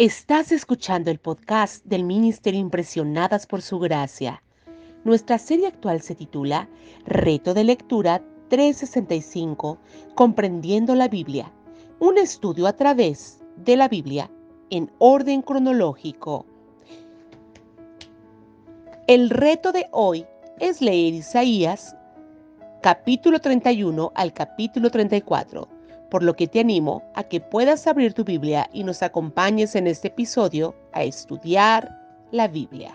Estás escuchando el podcast del Ministerio Impresionadas por Su Gracia. Nuestra serie actual se titula Reto de Lectura 365, Comprendiendo la Biblia, un estudio a través de la Biblia en orden cronológico. El reto de hoy es leer Isaías capítulo 31 al capítulo 34 por lo que te animo a que puedas abrir tu Biblia y nos acompañes en este episodio a estudiar la Biblia.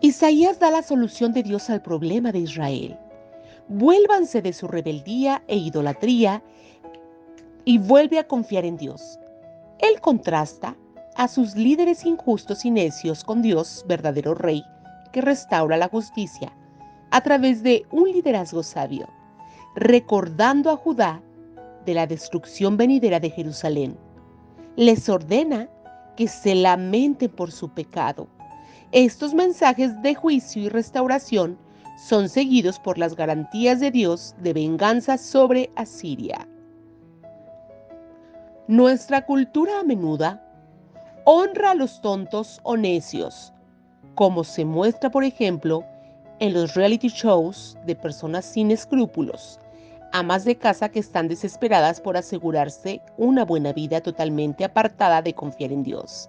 Isaías da la solución de Dios al problema de Israel. Vuélvanse de su rebeldía e idolatría y vuelve a confiar en Dios. Él contrasta a sus líderes injustos y necios con Dios, verdadero Rey, que restaura la justicia a través de un liderazgo sabio, recordando a Judá de la destrucción venidera de Jerusalén. Les ordena que se lamenten por su pecado. Estos mensajes de juicio y restauración son seguidos por las garantías de Dios de venganza sobre Asiria. Nuestra cultura a menudo honra a los tontos o necios, como se muestra, por ejemplo, en los reality shows de personas sin escrúpulos, amas de casa que están desesperadas por asegurarse una buena vida totalmente apartada de confiar en Dios.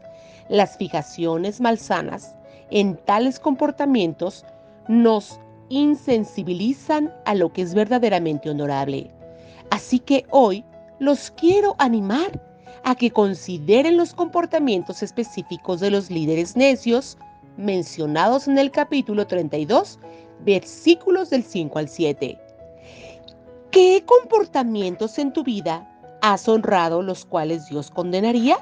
Las fijaciones malsanas en tales comportamientos nos insensibilizan a lo que es verdaderamente honorable. Así que hoy los quiero animar a que consideren los comportamientos específicos de los líderes necios mencionados en el capítulo 32, versículos del 5 al 7. ¿Qué comportamientos en tu vida has honrado los cuales Dios condenaría?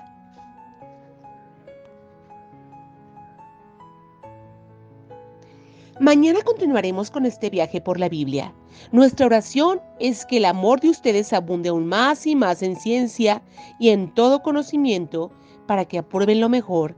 Mañana continuaremos con este viaje por la Biblia. Nuestra oración es que el amor de ustedes abunde aún más y más en ciencia y en todo conocimiento para que aprueben lo mejor